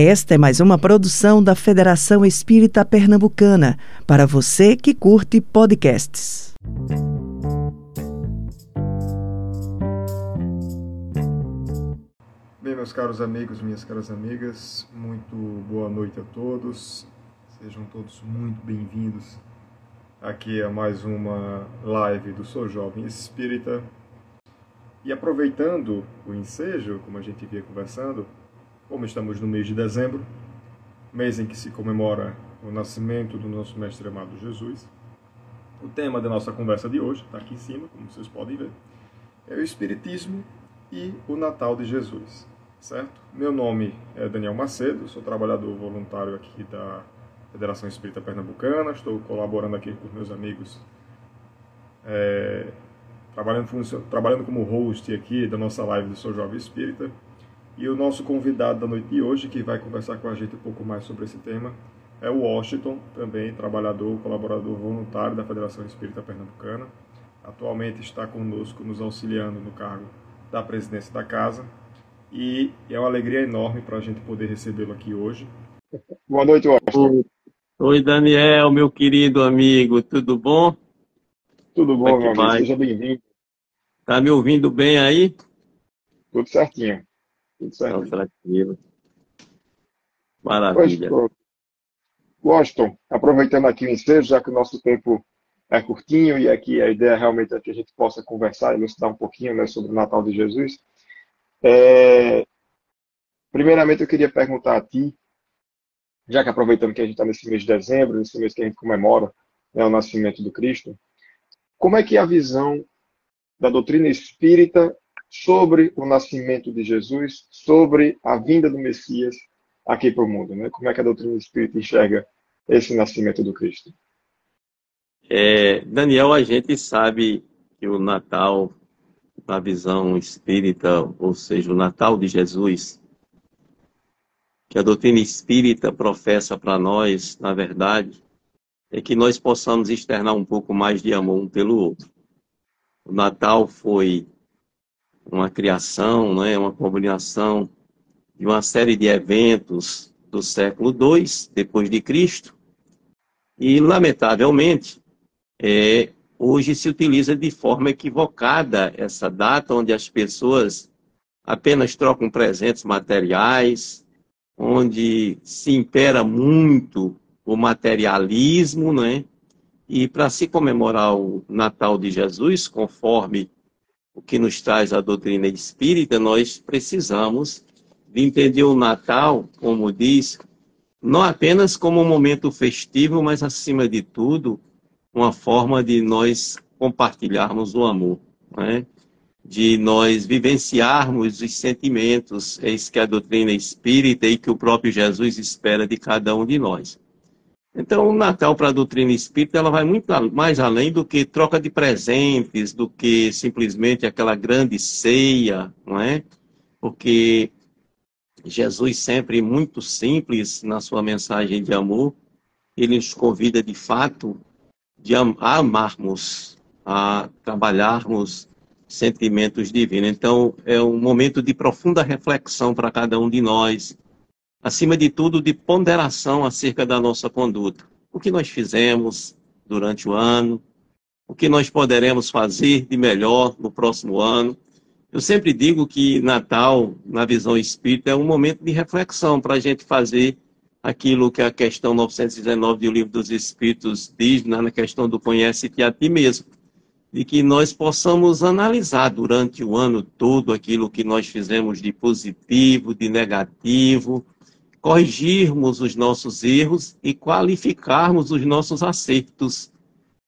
Esta é mais uma produção da Federação Espírita Pernambucana, para você que curte podcasts. Bem, meus caros amigos, minhas caras amigas, muito boa noite a todos. Sejam todos muito bem-vindos aqui a mais uma live do Sou Jovem Espírita. E aproveitando o ensejo, como a gente via conversando, como estamos no mês de dezembro, mês em que se comemora o nascimento do nosso Mestre amado Jesus, o tema da nossa conversa de hoje, está aqui em cima, como vocês podem ver, é o Espiritismo e o Natal de Jesus, certo? Meu nome é Daniel Macedo, sou trabalhador voluntário aqui da Federação Espírita Pernambucana, estou colaborando aqui com meus amigos, é, trabalhando, trabalhando como host aqui da nossa live do Sou Jovem Espírita, e o nosso convidado da noite de hoje, que vai conversar com a gente um pouco mais sobre esse tema, é o Washington, também trabalhador, colaborador voluntário da Federação Espírita Pernambucana. Atualmente está conosco, nos auxiliando no cargo da presidência da casa. E é uma alegria enorme para a gente poder recebê-lo aqui hoje. Boa noite, Washington. Oi, Daniel, meu querido amigo, tudo bom? Tudo bom, é meu amigo, seja bem-vindo. Tá me ouvindo bem aí? Tudo certinho. Tudo certo. Então, tranquilo. Maravilha. Washington, aproveitando aqui o ensejo, já que o nosso tempo é curtinho e aqui a ideia realmente é que a gente possa conversar e elucidar um pouquinho né, sobre o Natal de Jesus. É... Primeiramente, eu queria perguntar a ti, já que aproveitando que a gente está nesse mês de dezembro, nesse mês que a gente comemora né, o nascimento do Cristo, como é que é a visão da doutrina espírita sobre o nascimento de Jesus, sobre a vinda do Messias aqui para o mundo. Né? Como é que a doutrina espírita enxerga esse nascimento do Cristo? É, Daniel, a gente sabe que o Natal, na visão espírita, ou seja, o Natal de Jesus, que a doutrina espírita professa para nós, na verdade, é que nós possamos externar um pouco mais de amor um pelo outro. O Natal foi uma criação, né, uma combinação de uma série de eventos do século II depois de Cristo e lamentavelmente é, hoje se utiliza de forma equivocada essa data onde as pessoas apenas trocam presentes materiais, onde se impera muito o materialismo, né? E para se comemorar o Natal de Jesus, conforme o que nos traz a doutrina espírita, nós precisamos de entender o Natal, como diz, não apenas como um momento festivo, mas acima de tudo, uma forma de nós compartilharmos o amor, né? de nós vivenciarmos os sentimentos, é isso que a doutrina espírita e que o próprio Jesus espera de cada um de nós. Então, o Natal para a doutrina espírita ela vai muito mais além do que troca de presentes, do que simplesmente aquela grande ceia, não é? Porque Jesus sempre muito simples na sua mensagem de amor, ele nos convida de fato de am a amarmos, a trabalharmos sentimentos divinos. Então, é um momento de profunda reflexão para cada um de nós, acima de tudo, de ponderação acerca da nossa conduta. O que nós fizemos durante o ano, o que nós poderemos fazer de melhor no próximo ano. Eu sempre digo que Natal, na visão espírita, é um momento de reflexão para a gente fazer aquilo que a questão 919 do Livro dos Espíritos diz, né, na questão do conhece-te a ti mesmo. De que nós possamos analisar durante o ano todo aquilo que nós fizemos de positivo, de negativo, corrigirmos os nossos erros e qualificarmos os nossos acertos.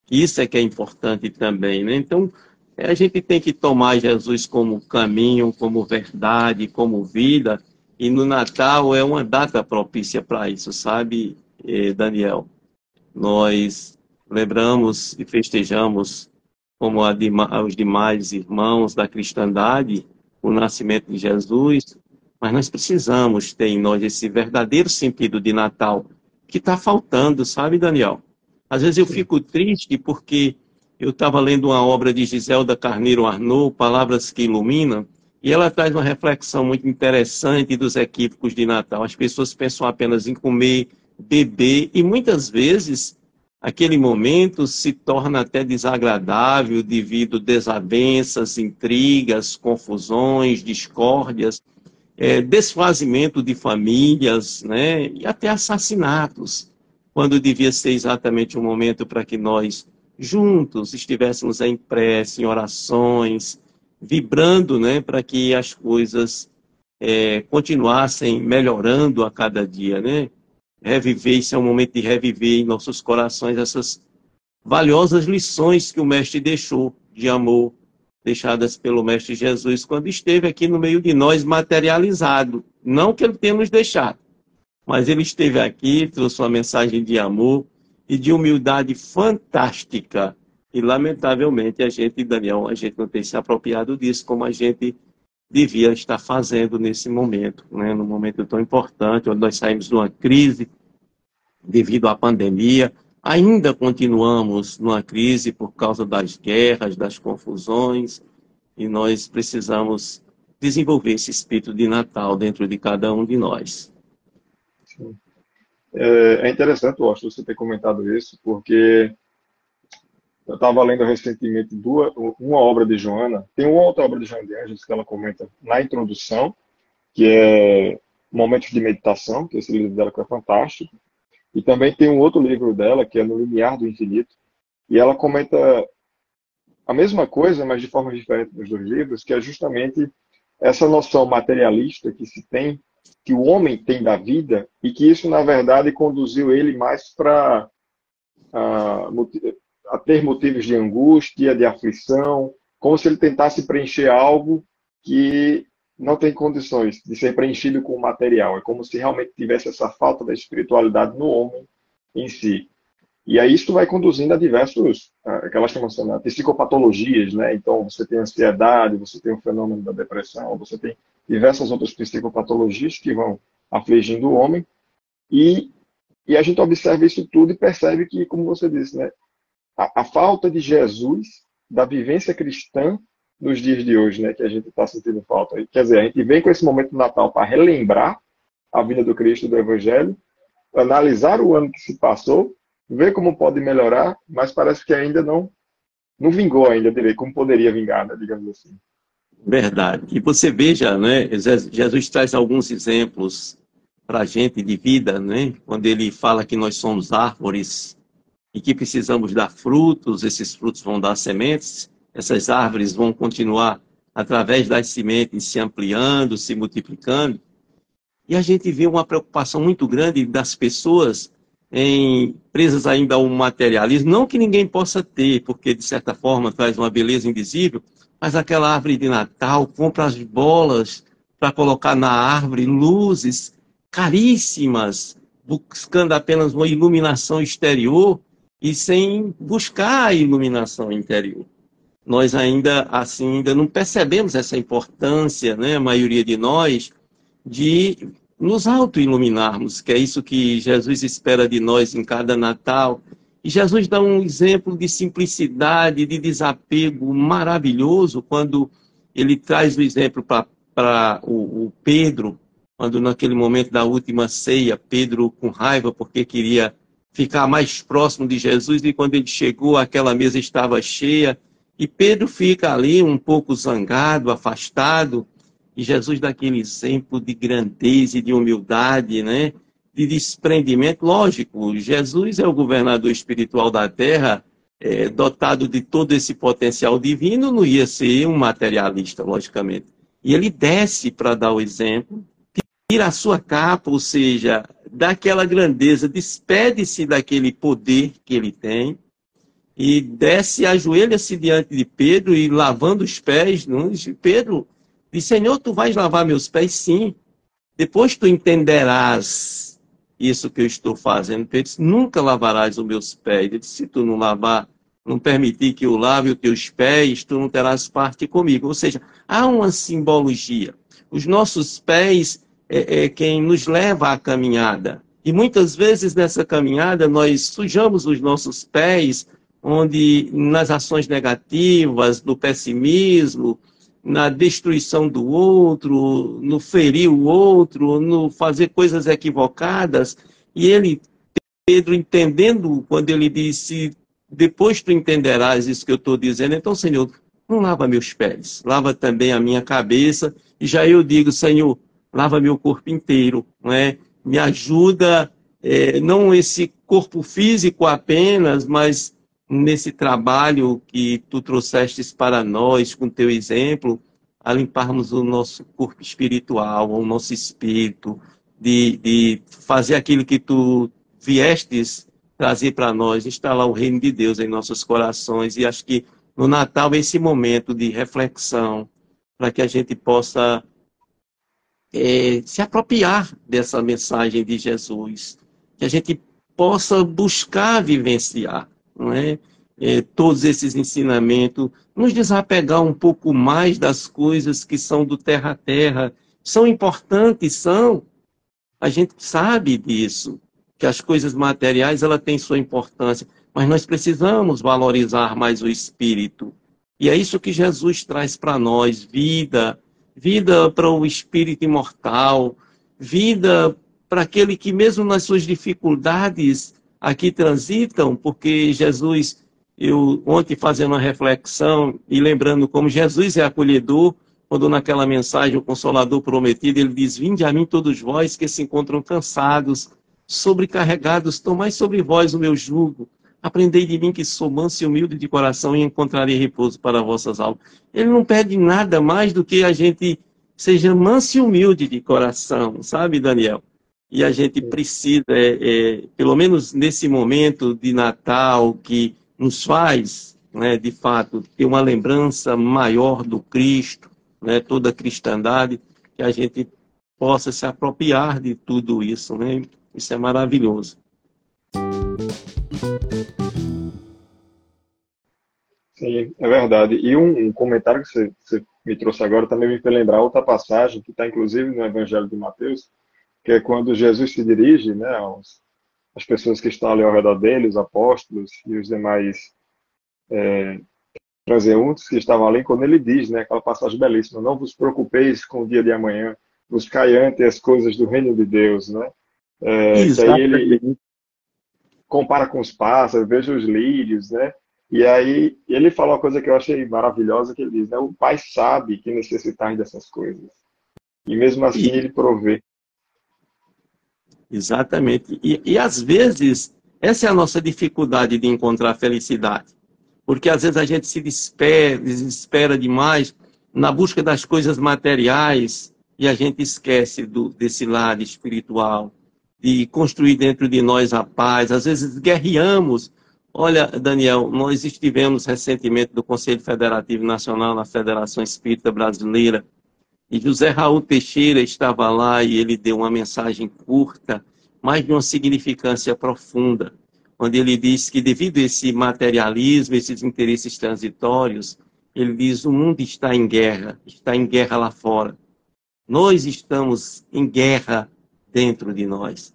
Isso é que é importante também, né? Então, a gente tem que tomar Jesus como caminho, como verdade, como vida, e no Natal é uma data propícia para isso, sabe, eh, Daniel? Nós lembramos e festejamos, como os demais irmãos da cristandade, o nascimento de Jesus, mas nós precisamos ter em nós esse verdadeiro sentido de Natal que está faltando, sabe, Daniel? Às vezes eu fico triste porque eu estava lendo uma obra de Giselda Carneiro Arnaud, Palavras que Iluminam, E ela traz uma reflexão muito interessante dos equívocos de Natal. As pessoas pensam apenas em comer, beber, e muitas vezes aquele momento se torna até desagradável devido a desavenças, intrigas, confusões, discórdias, é, desfazimento de famílias, né, e até assassinatos, quando devia ser exatamente o um momento para que nós juntos estivéssemos em prece, em orações, vibrando, né, para que as coisas é, continuassem melhorando a cada dia, né? reviver, isso é um momento de reviver em nossos corações essas valiosas lições que o Mestre deixou de amor, deixadas pelo Mestre Jesus quando esteve aqui no meio de nós materializado. Não que ele tenha nos deixado, mas ele esteve aqui, trouxe uma mensagem de amor e de humildade fantástica. E, lamentavelmente, a gente, Daniel, a gente não tem se apropriado disso como a gente devia estar fazendo nesse momento, né? num momento tão importante, onde nós saímos de uma crise devido à pandemia, ainda continuamos numa crise por causa das guerras, das confusões, e nós precisamos desenvolver esse espírito de Natal dentro de cada um de nós. É, é interessante, Washington, você ter comentado isso, porque eu estava lendo recentemente duas, uma obra de Joana, tem uma outra obra de Joana de Anjos que ela comenta na introdução, que é Momentos de Meditação, que esse livro dela que é fantástico, e também tem um outro livro dela, que é No Limiar do Infinito, e ela comenta a mesma coisa, mas de forma diferente nos dois livros, que é justamente essa noção materialista que se tem, que o homem tem da vida, e que isso, na verdade, conduziu ele mais para a ter motivos de angústia, de aflição, como se ele tentasse preencher algo que não tem condições de ser preenchido com o material. É como se realmente tivesse essa falta da espiritualidade no homem em si. E aí isso vai conduzindo a diversos, aquelas chamam de psicopatologias, né? Então você tem ansiedade, você tem o fenômeno da depressão, você tem diversas outras psicopatologias que vão afligindo o homem. E, e a gente observa isso tudo e percebe que, como você disse, né? a, a falta de Jesus, da vivência cristã nos dias de hoje, né, que a gente está sentindo falta. Quer dizer, a gente vem com esse momento do Natal para relembrar a vida do Cristo do Evangelho, analisar o ano que se passou, ver como pode melhorar, mas parece que ainda não não vingou ainda ver como poderia vingar, né, digamos assim. Verdade. E você veja, né, Jesus traz alguns exemplos para a gente de vida, né, quando ele fala que nós somos árvores e que precisamos dar frutos, esses frutos vão dar sementes, essas árvores vão continuar através das sementes se ampliando, se multiplicando. E a gente vê uma preocupação muito grande das pessoas em presas ainda ao materialismo, não que ninguém possa ter, porque de certa forma traz uma beleza invisível, mas aquela árvore de Natal compra as bolas para colocar na árvore, luzes caríssimas, buscando apenas uma iluminação exterior, e sem buscar a iluminação interior. Nós ainda assim ainda não percebemos essa importância, né, a maioria de nós, de nos auto-iluminarmos, que é isso que Jesus espera de nós em cada Natal. E Jesus dá um exemplo de simplicidade, de desapego maravilhoso, quando ele traz o exemplo para o, o Pedro, quando naquele momento da última ceia, Pedro com raiva porque queria ficar mais próximo de Jesus e quando ele chegou, aquela mesa estava cheia e Pedro fica ali um pouco zangado, afastado, e Jesus dá aquele exemplo de grandeza e de humildade, né? de desprendimento. Lógico, Jesus é o governador espiritual da terra, é, dotado de todo esse potencial divino, não ia ser um materialista, logicamente. E ele desce para dar o exemplo, tira a sua capa, ou seja, daquela grandeza, despede-se daquele poder que ele tem e desce, ajoelha-se diante de Pedro e lavando os pés. Pedro diz: Senhor, tu vais lavar meus pés? Sim. Depois tu entenderás isso que eu estou fazendo. Pedro disse: Nunca lavarás os meus pés. Ele disse: Se tu não lavar, não permitir que eu lave os teus pés, tu não terás parte comigo. Ou seja, há uma simbologia. Os nossos pés é, é quem nos leva à caminhada. E muitas vezes nessa caminhada nós sujamos os nossos pés, onde nas ações negativas, no pessimismo, na destruição do outro, no ferir o outro, no fazer coisas equivocadas. E ele, Pedro, entendendo quando ele disse: Depois tu entenderás isso que eu estou dizendo, então, Senhor, não lava meus pés, lava também a minha cabeça. E já eu digo: Senhor, lava meu corpo inteiro, não é? me ajuda, é, não esse corpo físico apenas, mas nesse trabalho que tu trouxestes para nós, com teu exemplo, a limparmos o nosso corpo espiritual, o nosso espírito, de, de fazer aquilo que tu viestes trazer para nós, instalar o reino de Deus em nossos corações. E acho que no Natal esse momento de reflexão, para que a gente possa é, se apropriar dessa mensagem de Jesus, que a gente possa buscar vivenciar, não é? É, todos esses ensinamentos, nos desapegar um pouco mais das coisas que são do terra a terra, são importantes, são, a gente sabe disso, que as coisas materiais ela têm sua importância, mas nós precisamos valorizar mais o espírito. E é isso que Jesus traz para nós, vida, vida para o espírito imortal, vida para aquele que, mesmo nas suas dificuldades, aqui transitam, porque Jesus, eu ontem fazendo uma reflexão e lembrando como Jesus é acolhedor, quando naquela mensagem o Consolador prometido, ele diz: Vinde a mim todos vós que se encontram cansados, sobrecarregados, tomai sobre vós o meu jugo Aprendei de mim que sou manso e humilde de coração e encontrarei repouso para vossas almas. Ele não pede nada mais do que a gente seja manso e humilde de coração, sabe, Daniel? E a gente precisa, é, é, pelo menos nesse momento de Natal, que nos faz, né, de fato, ter uma lembrança maior do Cristo, né, toda a cristandade, que a gente possa se apropriar de tudo isso. Né? Isso é maravilhoso. Sim, é verdade. E um, um comentário que você, você, me trouxe agora também me fez lembrar outra passagem que está inclusive no Evangelho de Mateus, que é quando Jesus se dirige né, aos, às pessoas que estão ali ao redor dele, os apóstolos e os demais é, transeuntes que estavam ali, quando ele diz, né, aquela passagem belíssima, não vos preocupeis com o dia de amanhã, buscai antes as coisas do reino de Deus, né? É, que aí ele, compara com os pássaros, veja os lírios, né? E aí ele fala uma coisa que eu achei maravilhosa, que ele diz, né? O pai sabe que necessitar dessas coisas. E mesmo assim e... ele provê. Exatamente. E, e às vezes, essa é a nossa dificuldade de encontrar felicidade. Porque às vezes a gente se desespera, desespera demais na busca das coisas materiais e a gente esquece do, desse lado espiritual de construir dentro de nós a paz. Às vezes guerreamos. Olha, Daniel, nós estivemos recentemente do Conselho Federativo Nacional na Federação Espírita Brasileira e José Raul Teixeira estava lá e ele deu uma mensagem curta, mas de uma significância profunda, onde ele diz que devido a esse materialismo, esses interesses transitórios, ele diz o mundo está em guerra, está em guerra lá fora. Nós estamos em guerra dentro de nós.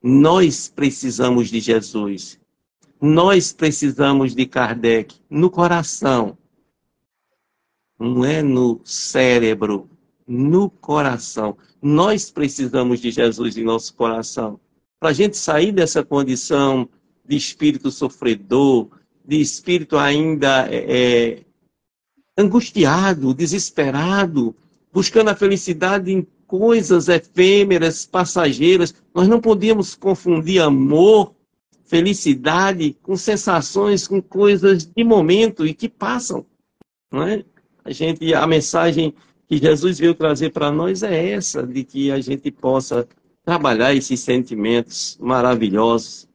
Nós precisamos de Jesus. Nós precisamos de Kardec no coração. Não é no cérebro, no coração. Nós precisamos de Jesus em nosso coração. Para a gente sair dessa condição de espírito sofredor, de espírito ainda é, é angustiado, desesperado, buscando a felicidade em coisas efêmeras, passageiras. Nós não podíamos confundir amor, felicidade com sensações, com coisas de momento e que passam. Não é? A gente, a mensagem que Jesus veio trazer para nós é essa, de que a gente possa trabalhar esses sentimentos maravilhosos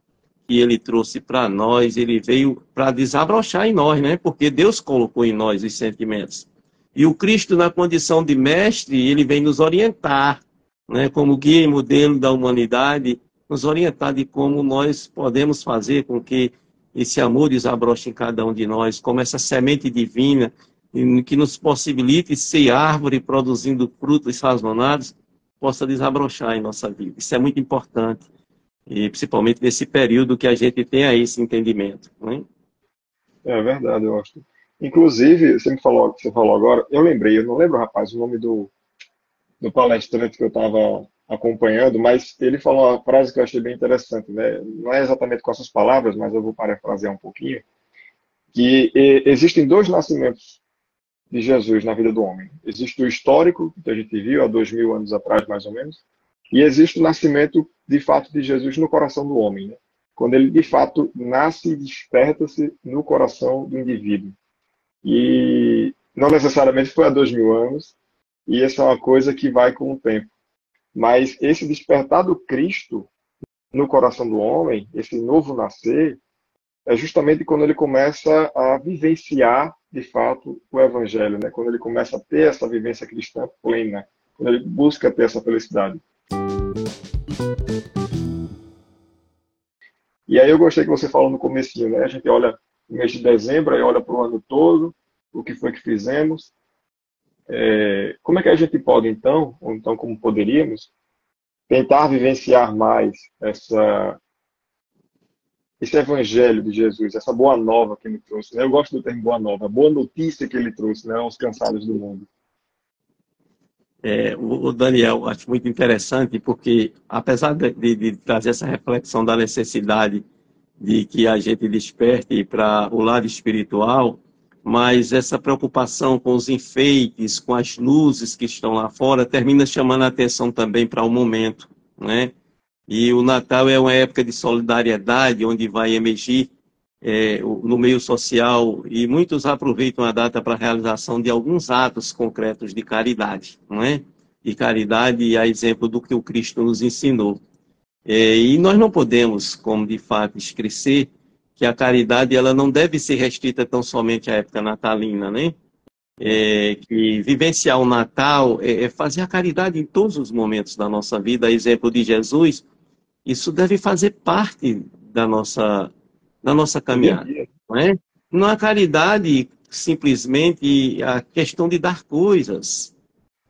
que ele trouxe para nós, ele veio para desabrochar em nós, né? Porque Deus colocou em nós os sentimentos. E o Cristo, na condição de mestre, ele vem nos orientar, né, como guia e modelo da humanidade, nos orientar de como nós podemos fazer com que esse amor desabroche em cada um de nós, como essa semente divina que nos possibilite ser árvore produzindo frutos sazonais, possa desabrochar em nossa vida. Isso é muito importante, e principalmente nesse período que a gente tem aí esse entendimento. Né? É verdade, eu acho. Inclusive, você me falou, você falou agora, eu lembrei, eu não lembro, rapaz, o nome do, do palestrante que eu estava acompanhando, mas ele falou uma frase que eu achei bem interessante, né? Não é exatamente com essas palavras, mas eu vou parafrasear um pouquinho, que existem dois nascimentos de Jesus na vida do homem. Existe o histórico, que a gente viu há dois mil anos atrás, mais ou menos, e existe o nascimento, de fato, de Jesus no coração do homem, né? quando ele, de fato, nasce e desperta-se no coração do indivíduo. E não necessariamente foi há dois mil anos, e essa é uma coisa que vai com o tempo. Mas esse despertar do Cristo no coração do homem, esse novo nascer, é justamente quando ele começa a vivenciar, de fato, o Evangelho, né? quando ele começa a ter essa vivência cristã plena, quando ele busca ter essa felicidade. E aí eu gostei que você falou no começo, né? A gente olha no mês de dezembro, aí olha para o ano todo, o que foi que fizemos. É, como é que a gente pode, então, ou então como poderíamos, tentar vivenciar mais essa, esse evangelho de Jesus, essa boa nova que ele trouxe. Né? Eu gosto do termo boa nova, boa notícia que ele trouxe né, aos cansados do mundo. É, o, Daniel, acho muito interessante, porque apesar de, de, de, trazer essa reflexão da necessidade de que a gente desperte para o lado espiritual, mas essa preocupação com os enfeites, com as luzes que estão lá fora, termina chamando a atenção também para o momento, né? E o Natal é uma época de solidariedade, onde vai emergir é, no meio social e muitos aproveitam a data para a realização de alguns atos concretos de caridade, não é? De caridade a exemplo do que o Cristo nos ensinou. É, e nós não podemos, como de fato, esquecer que a caridade ela não deve ser restrita tão somente à época natalina, né? É, que vivenciar o Natal é, é fazer a caridade em todos os momentos da nossa vida, a exemplo de Jesus, isso deve fazer parte da nossa na nossa caminhada. Não é? Não é caridade simplesmente a questão de dar coisas,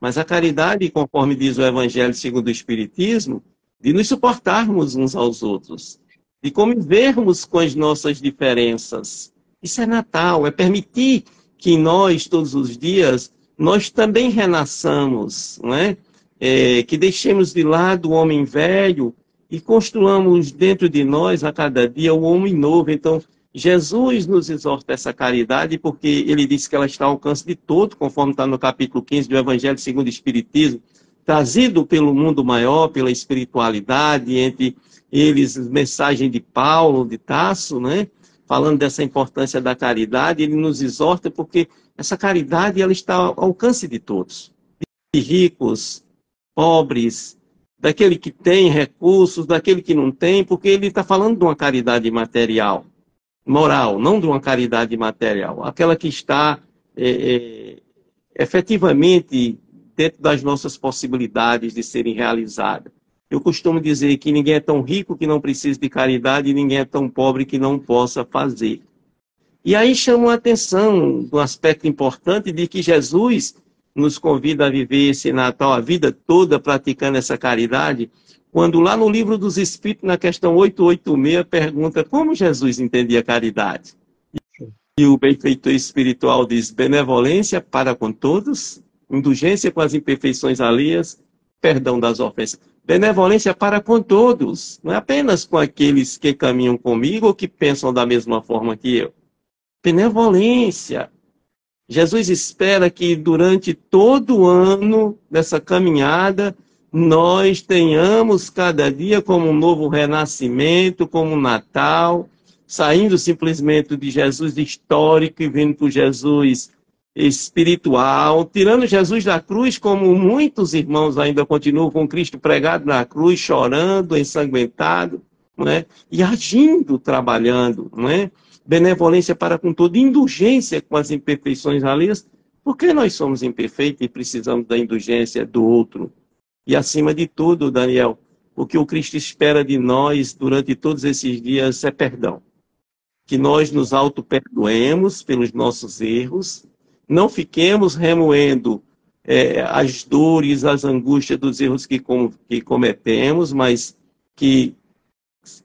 mas a caridade, conforme diz o Evangelho segundo o Espiritismo, de nos suportarmos uns aos outros, de convivermos com as nossas diferenças. Isso é Natal, é permitir que nós, todos os dias, nós também renasçamos, não é? é que deixemos de lado o homem velho e construamos dentro de nós a cada dia o homem novo. Então, Jesus nos exorta essa caridade porque ele disse que ela está ao alcance de todo, conforme está no capítulo 15 do Evangelho segundo o Espiritismo, trazido pelo mundo maior, pela espiritualidade, entre eles mensagem de Paulo, de Tasso, né? falando dessa importância da caridade, ele nos exorta porque essa caridade ela está ao alcance de todos, de ricos, pobres, daquele que tem recursos, daquele que não tem, porque ele está falando de uma caridade material, moral, não de uma caridade material, aquela que está é, é, efetivamente dentro das nossas possibilidades de serem realizadas. Eu costumo dizer que ninguém é tão rico que não precise de caridade e ninguém é tão pobre que não possa fazer. E aí chama a atenção do aspecto importante de que Jesus nos convida a viver esse Natal a vida toda praticando essa caridade, quando lá no livro dos Espíritos, na questão 886, pergunta como Jesus entendia caridade. E o benfeitor espiritual diz benevolência para com todos, indulgência com as imperfeições alheias, perdão das ofensas. Benevolência para com todos, não é apenas com aqueles que caminham comigo ou que pensam da mesma forma que eu. Benevolência, Jesus espera que durante todo o ano dessa caminhada nós tenhamos cada dia como um novo renascimento, como um Natal, saindo simplesmente de Jesus histórico e vindo para Jesus espiritual, tirando Jesus da cruz, como muitos irmãos ainda continuam com Cristo pregado na cruz, chorando, ensanguentado, não é? e agindo, trabalhando, não é? Benevolência para com todo, indulgência com as imperfeições alheias, porque nós somos imperfeitos e precisamos da indulgência do outro. E acima de tudo, Daniel, o que o Cristo espera de nós durante todos esses dias é perdão. Que nós nos auto-perdoemos pelos nossos erros, não fiquemos remoendo é, as dores, as angústias dos erros que, com, que cometemos, mas que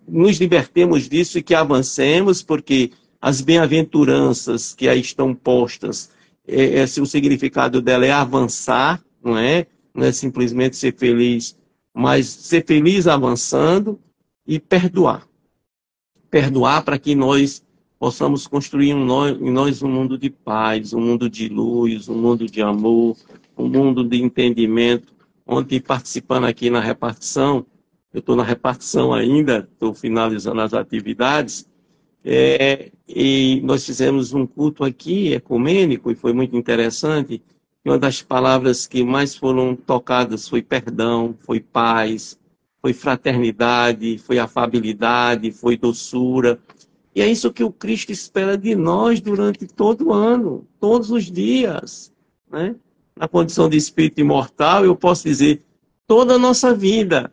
nos libertemos disso e que avancemos, porque as bem-aventuranças que aí estão postas, é, é, o significado dela é avançar, não é? Não é simplesmente ser feliz, mas ser feliz avançando e perdoar. Perdoar para que nós possamos construir em nós um mundo de paz, um mundo de luz, um mundo de amor, um mundo de entendimento. Ontem, participando aqui na repartição, eu estou na repartição ainda, estou finalizando as atividades, é, e nós fizemos um culto aqui, ecumênico, e foi muito interessante. E uma das palavras que mais foram tocadas foi perdão, foi paz, foi fraternidade, foi afabilidade, foi doçura. E é isso que o Cristo espera de nós durante todo o ano, todos os dias. Né? Na condição de espírito imortal, eu posso dizer, toda a nossa vida,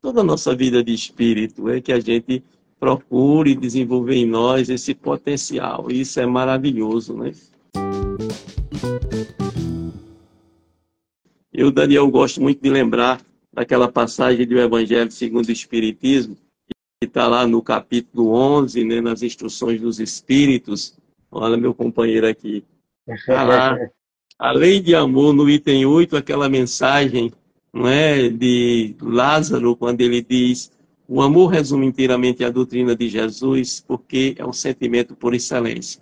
toda a nossa vida de espírito, é que a gente procure desenvolver em nós esse potencial. Isso é maravilhoso, né? Eu, Daniel, gosto muito de lembrar daquela passagem do Evangelho segundo o Espiritismo, que está lá no capítulo 11, né, nas instruções dos Espíritos. Olha meu companheiro aqui. Tá lá, a lei de amor, no item 8, aquela mensagem não é, de Lázaro, quando ele diz o amor resume inteiramente a doutrina de Jesus, porque é um sentimento por excelência.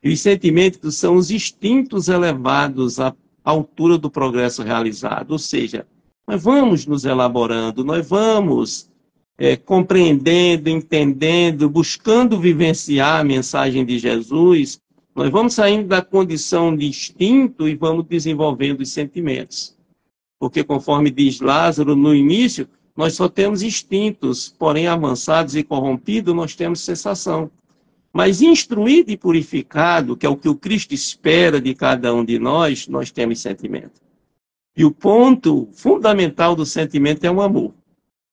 E os sentimentos são os instintos elevados à altura do progresso realizado, ou seja, nós vamos nos elaborando, nós vamos é, compreendendo, entendendo, buscando vivenciar a mensagem de Jesus, nós vamos saindo da condição de instinto e vamos desenvolvendo os sentimentos. Porque, conforme diz Lázaro no início, nós só temos instintos, porém avançados e corrompidos, nós temos sensação. Mas instruído e purificado, que é o que o Cristo espera de cada um de nós, nós temos sentimento. E o ponto fundamental do sentimento é o amor.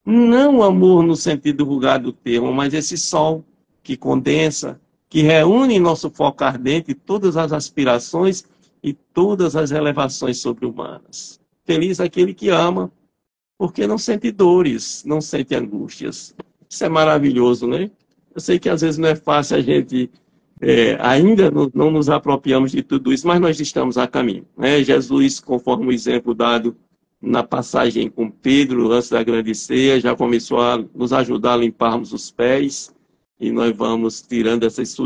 Não o amor no sentido vulgar do termo, mas esse sol que condensa, que reúne em nosso foco ardente todas as aspirações e todas as elevações sobre-humanas. Feliz aquele que ama, porque não sente dores, não sente angústias. Isso é maravilhoso, né? Eu sei que às vezes não é fácil a gente é, ainda não, não, nos apropriamos de tudo isso, mas nós estamos a caminho. Né? Jesus, conforme o exemplo dado na passagem com Pedro, antes da grande ceia, já começou a nos ajudar a limparmos os pés, e nós vamos tirando essas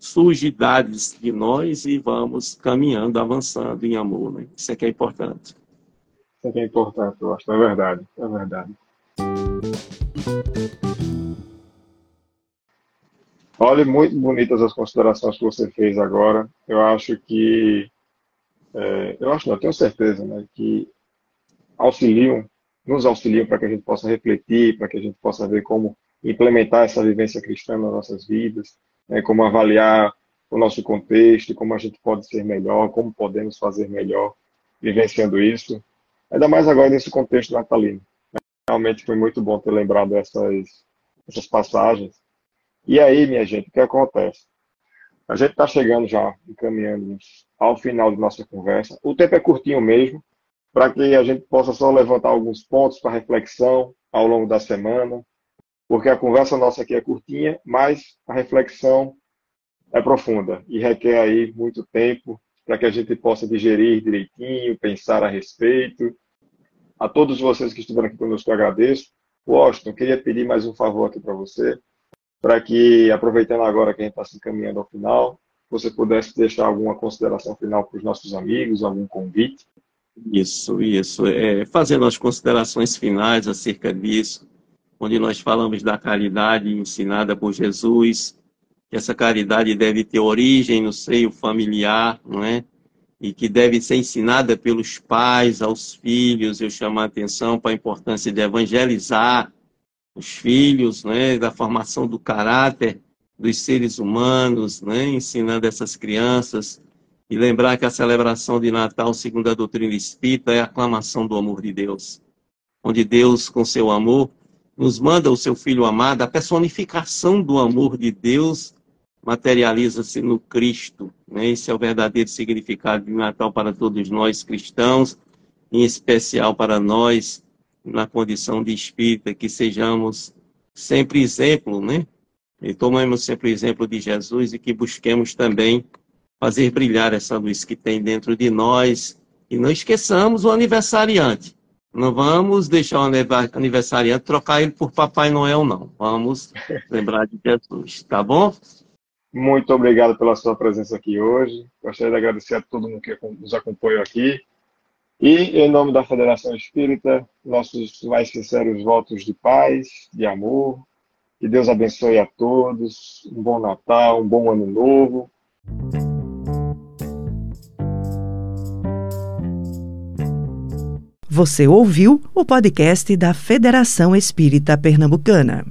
sujidades de nós e vamos caminhando, avançando em amor. Né? Isso é que é importante. Isso que é importante, eu acho. É verdade, é verdade. Olha, muito bonitas as considerações que você fez agora. Eu acho que, é, eu acho não, eu tenho certeza, né, que auxiliam, nos auxiliam para que a gente possa refletir, para que a gente possa ver como implementar essa vivência cristã nas nossas vidas, né, como avaliar o nosso contexto, como a gente pode ser melhor, como podemos fazer melhor vivenciando isso. Ainda mais agora nesse contexto natalino. Realmente foi muito bom ter lembrado essas, essas passagens. E aí, minha gente, o que acontece? A gente está chegando já, encaminhando ao final de nossa conversa. O tempo é curtinho mesmo, para que a gente possa só levantar alguns pontos para reflexão ao longo da semana, porque a conversa nossa aqui é curtinha, mas a reflexão é profunda e requer aí muito tempo para que a gente possa digerir direitinho, pensar a respeito. A todos vocês que estiveram aqui conosco, eu agradeço. Washington, queria pedir mais um favor aqui para você, para que, aproveitando agora que a gente está se encaminhando ao final, você pudesse deixar alguma consideração final para os nossos amigos, algum convite. Isso, isso. É, fazendo as considerações finais acerca disso, onde nós falamos da caridade ensinada por Jesus, que essa caridade deve ter origem no seio familiar, não é? E que deve ser ensinada pelos pais aos filhos. Eu chamo a atenção para a importância de evangelizar os filhos, né? Da formação do caráter dos seres humanos, né? Ensinando essas crianças e lembrar que a celebração de Natal, segundo a doutrina espírita, é a aclamação do amor de Deus, onde Deus, com seu amor, nos manda o seu Filho amado, a personificação do amor de Deus materializa-se no Cristo. Né? Esse é o verdadeiro significado de Natal para todos nós cristãos, em especial para nós, na condição de espírita, que sejamos sempre exemplo, né? E tomemos sempre o exemplo de Jesus e que busquemos também fazer brilhar essa luz que tem dentro de nós. E não esqueçamos o aniversariante. Não vamos deixar o aniversariante trocar ele por Papai Noel, não. Vamos lembrar de Jesus, tá bom? Muito obrigado pela sua presença aqui hoje. Gostaria de agradecer a todo mundo que nos acompanhou aqui. E, em nome da Federação Espírita, nossos mais sinceros votos de paz, de amor. Que Deus abençoe a todos. Um bom Natal, um bom Ano Novo. Você ouviu o podcast da Federação Espírita Pernambucana.